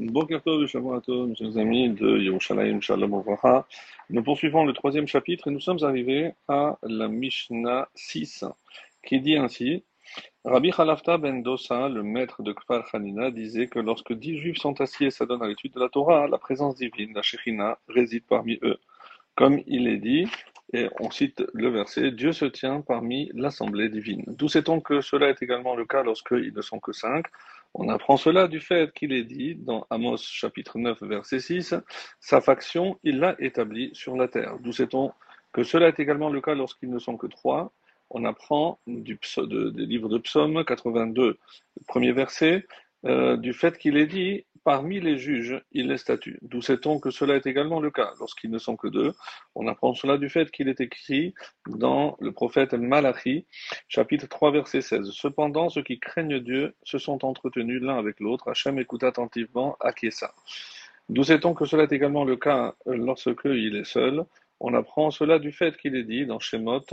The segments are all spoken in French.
Shalom Tov, mes chers amis de Yerushalayim Shalom. Nous poursuivons le troisième chapitre et nous sommes arrivés à la Mishnah 6 qui dit ainsi Rabbi Khalafta ben Dosa, le maître de Kfar Hanina, disait que lorsque dix juifs sont assis et s'adonnent à l'étude de la Torah, la présence divine, la Shekhinah, réside parmi eux. Comme il est dit, et on cite le verset Dieu se tient parmi l'assemblée divine. D'où sait-on que cela est également le cas lorsqu'ils ne sont que cinq? On apprend cela du fait qu'il est dit dans Amos chapitre 9 verset 6 Sa faction, il l'a établie sur la terre. D'où sait-on que cela est également le cas lorsqu'ils ne sont que trois On apprend du des livres de Psaume 82, premier verset, euh, du fait qu'il est dit Parmi les juges, il les statue. D'où sait-on que cela est également le cas? Lorsqu'ils ne sont que deux On apprend cela du fait qu'il est écrit dans le prophète Malachi, chapitre 3, verset 16. Cependant, ceux qui craignent Dieu se sont entretenus l'un avec l'autre. Hachem écoute attentivement Akiesa. D'où sait-on que cela est également le cas lorsque il est seul? On apprend cela du fait qu'il est dit dans Shemot,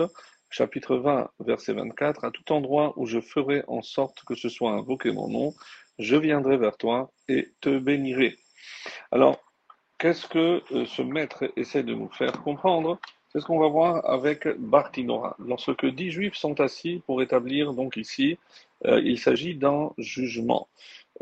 chapitre 20, verset 24, à tout endroit où je ferai en sorte que ce soit invoqué mon nom, je viendrai vers toi et te bénirai. Alors, qu'est-ce que euh, ce maître essaie de nous faire comprendre? C'est ce qu'on va voir avec Bartinora. Lorsque dix juifs sont assis pour établir donc ici, euh, il s'agit d'un jugement.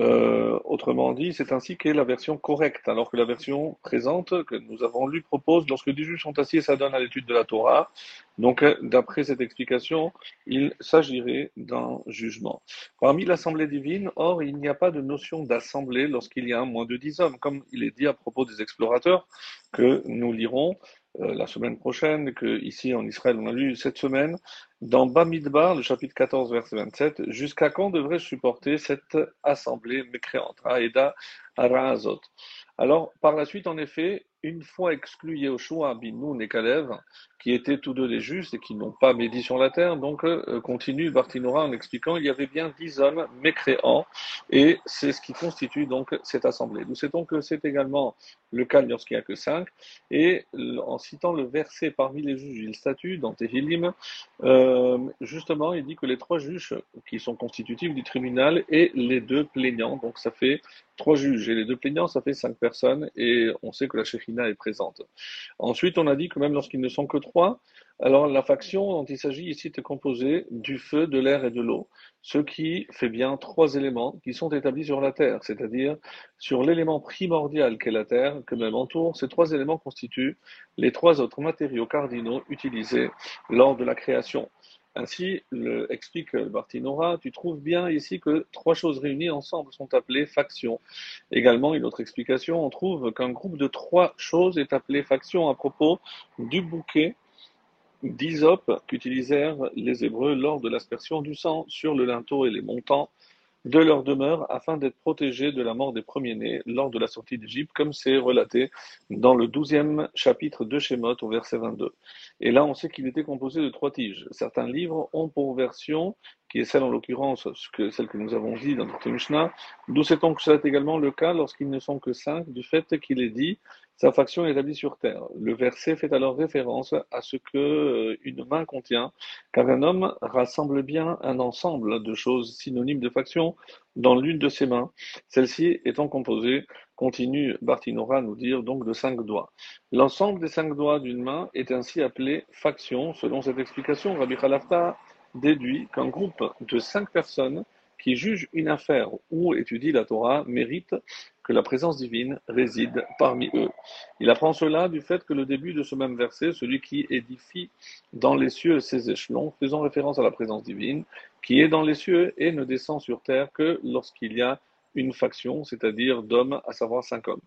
Euh, autrement dit, c'est ainsi qu'est la version correcte, alors que la version présente que nous avons lue propose, lorsque des juges sont assis, ça donne à l'étude de la Torah. Donc, d'après cette explication, il s'agirait d'un jugement. Parmi l'assemblée divine, or, il n'y a pas de notion d'assemblée lorsqu'il y a moins de dix hommes, comme il est dit à propos des explorateurs que nous lirons la semaine prochaine, que ici en Israël on a lu cette semaine, dans Bamidbar, le chapitre 14, verset 27, jusqu'à quand devrais-je supporter cette assemblée mécréante Aïda Araazot. Alors, par la suite, en effet, une fois exclus Yehoshua, Binoun et Kalev, qui étaient tous deux les justes et qui n'ont pas médit sur la terre, donc euh, continue Bartinora en expliquant il y avait bien dix hommes mécréants, et c'est ce qui constitue donc cette assemblée. Nous savons que c'est également le cas lorsqu'il n'y a que cinq, et en citant le verset parmi les juges, il statue dans Tehilim, euh, justement, il dit que les trois juges qui sont constitutifs du tribunal et les deux plaignants, donc ça fait trois juges, et les deux plaignants, ça fait cinq personnes, et on sait que la Est présente. Ensuite, on a dit que même lorsqu'ils ne sont que trois, alors la faction dont il s'agit ici est composée du feu, de l'air et de l'eau, ce qui fait bien trois éléments qui sont établis sur la Terre, c'est-à-dire sur l'élément primordial qu'est la Terre, que même entoure. Ces trois éléments constituent les trois autres matériaux cardinaux utilisés lors de la création. Ainsi, le, explique Bartinora, tu trouves bien ici que trois choses réunies ensemble sont appelées factions. Également, une autre explication, on trouve qu'un groupe de trois choses est appelé faction à propos du bouquet d'hysope qu'utilisèrent les Hébreux lors de l'aspersion du sang sur le linteau et les montants de leur demeure afin d'être protégés de la mort des premiers-nés lors de la sortie d'Égypte, comme c'est relaté dans le douzième chapitre de Shemot au verset 22. Et là, on sait qu'il était composé de trois tiges. Certains livres ont pour version, qui est celle en l'occurrence, celle que nous avons dit dans notre Mishnah, d'où sait-on que c'est également le cas lorsqu'ils ne sont que cinq, du fait qu'il est dit sa faction est établie sur terre. Le verset fait alors référence à ce que euh, une main contient, car un homme rassemble bien un ensemble de choses synonymes de faction dans l'une de ses mains, celle-ci étant composée, continue Bartinora à nous dire, donc de cinq doigts. L'ensemble des cinq doigts d'une main est ainsi appelé faction. Selon cette explication, Rabbi Khalafta déduit qu'un groupe de cinq personnes qui jugent une affaire ou étudient la Torah mérite que la présence divine réside parmi eux. Il apprend cela du fait que le début de ce même verset, celui qui édifie dans les cieux ses échelons, faisant référence à la présence divine, qui est dans les cieux et ne descend sur terre que lorsqu'il y a une faction, c'est-à-dire d'hommes, à savoir cinq hommes,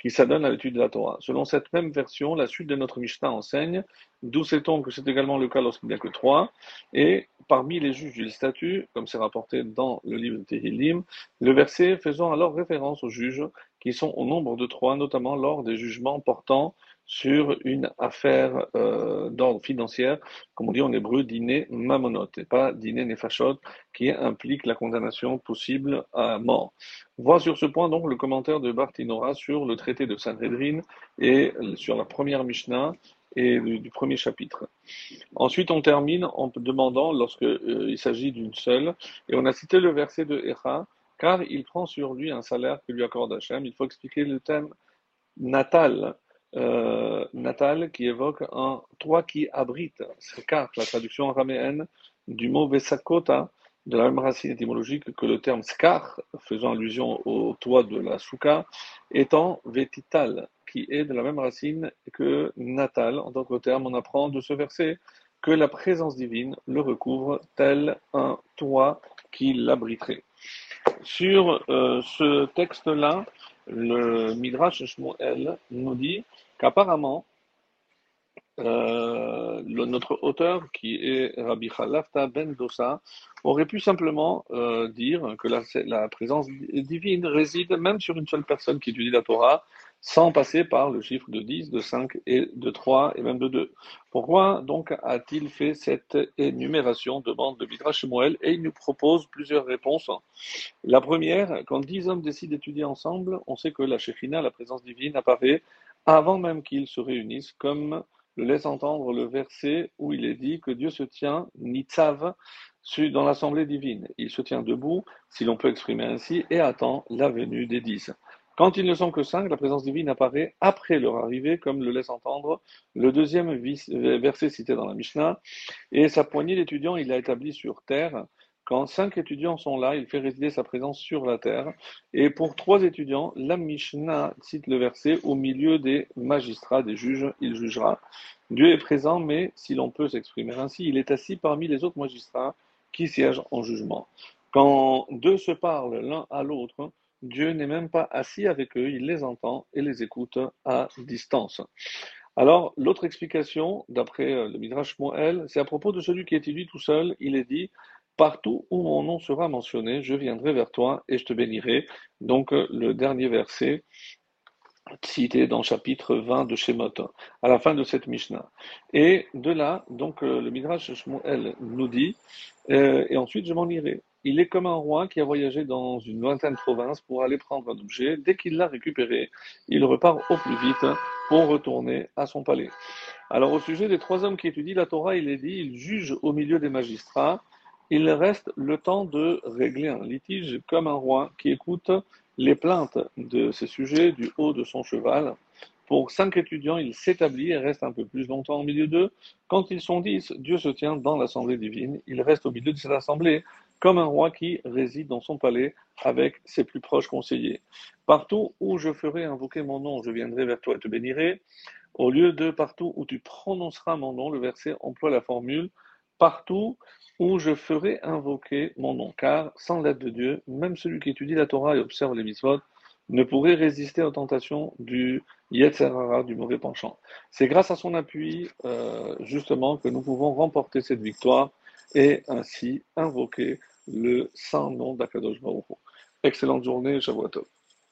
qui s'adonnent à l'étude de la Torah. Selon cette même version, la suite de notre Mishnah enseigne, d'où sait-on que c'est également le cas lorsqu'il n'y a que trois, et parmi les juges du statut, comme c'est rapporté dans le livre de Tehillim, le verset faisant alors référence aux juges qui sont au nombre de trois, notamment lors des jugements portant sur une affaire euh, d'ordre financier, comme on dit en hébreu, dîner mamonot, et pas dîner nefashot, qui implique la condamnation possible à mort. Voit sur ce point donc le commentaire de Bartinora sur le traité de Sanhedrin et sur la première Mishnah et du, premier chapitre. Ensuite, on termine en demandant, lorsqu'il euh, s'agit d'une seule, et on a cité le verset de Echa, car il prend sur lui un salaire que lui accorde Hachem. Il faut expliquer le thème natal, euh, natal qui évoque un toit qui abrite, car la traduction araméenne du mot Vesakota, de la même racine étymologique que le terme skar, faisant allusion au toit de la souka, étant vetital, qui est de la même racine que natal. En d'autres termes, on apprend de ce verset que la présence divine le recouvre tel un toit qui l'abriterait. Sur euh, ce texte-là, le Midrash Shmuel nous dit qu'apparemment, euh, notre auteur, qui est Rabbi Khalafta ben Dosa, aurait pu simplement euh, dire que la, présence divine réside même sur une seule personne qui étudie la Torah, sans passer par le chiffre de 10, de 5 et de 3 et même de 2. Pourquoi donc a-t-il fait cette énumération? Demande de Midrash Shmuel et il nous propose plusieurs réponses. La première, quand 10 hommes décident d'étudier ensemble, on sait que la Shekhina, la présence divine, apparaît avant même qu'ils se réunissent, comme le laisse entendre le verset où il est dit que Dieu se tient nitzav dans l'assemblée divine. Il se tient debout, si l'on peut exprimer ainsi, et attend la venue des dix. Quand ils ne sont que cinq, la présence divine apparaît après leur arrivée, comme le laisse entendre le deuxième verset cité dans la Mishnah. Et sa poignée d'étudiants, il l'a établi sur terre. Quand cinq étudiants sont là, il fait résider sa présence sur la terre. Et pour trois étudiants, la Mishnah cite le verset au milieu des magistrats, des juges, il jugera. Dieu est présent, mais si l'on peut s'exprimer ainsi, il est assis parmi les autres magistrats qui siègent en jugement. Quand deux se parlent l'un à l'autre, Dieu n'est même pas assis avec eux, il les entend et les écoute à distance. Alors, l'autre explication, d'après le Midrash Moël, c'est à propos de celui qui étudie tout seul, il est dit Partout où mon nom sera mentionné, je viendrai vers toi et je te bénirai. Donc, euh, le dernier verset cité dans chapitre 20 de Shemot, à la fin de cette Mishnah. Et de là, donc, euh, le Midrash Shmuel nous dit, et ensuite je m'en irai. Il est comme un roi qui a voyagé dans une lointaine province pour aller prendre un objet. Dès qu'il l'a récupéré, il repart au plus vite pour retourner à son palais. Alors au sujet des trois hommes qui étudient la Torah, il est dit, ils jugent au milieu des magistrats. Il reste le temps de régler un litige comme un roi qui écoute les plaintes de ces sujets du haut de son cheval. Pour cinq étudiants, il s'établit et reste un peu plus longtemps au milieu d'eux. Quand ils sont dix, Dieu se tient dans l'assemblée divine. Il reste au milieu de cette assemblée comme un roi qui réside dans son palais avec ses plus proches conseillers. Partout où je ferai invoquer mon nom, je viendrai vers toi et te bénirai. Au lieu de partout où tu prononceras mon nom, le verset emploie la formule partout où je ferai invoquer mon nom. Car sans l'aide de Dieu, même celui qui étudie la Torah et observe les mitzvot ne pourrait résister aux tentations du Yetzerara, du mauvais penchant. C'est grâce à son appui, euh, justement, que nous pouvons remporter cette victoire et ainsi invoquer le saint nom d'Akadosh Baruch Excellente journée, Shavuot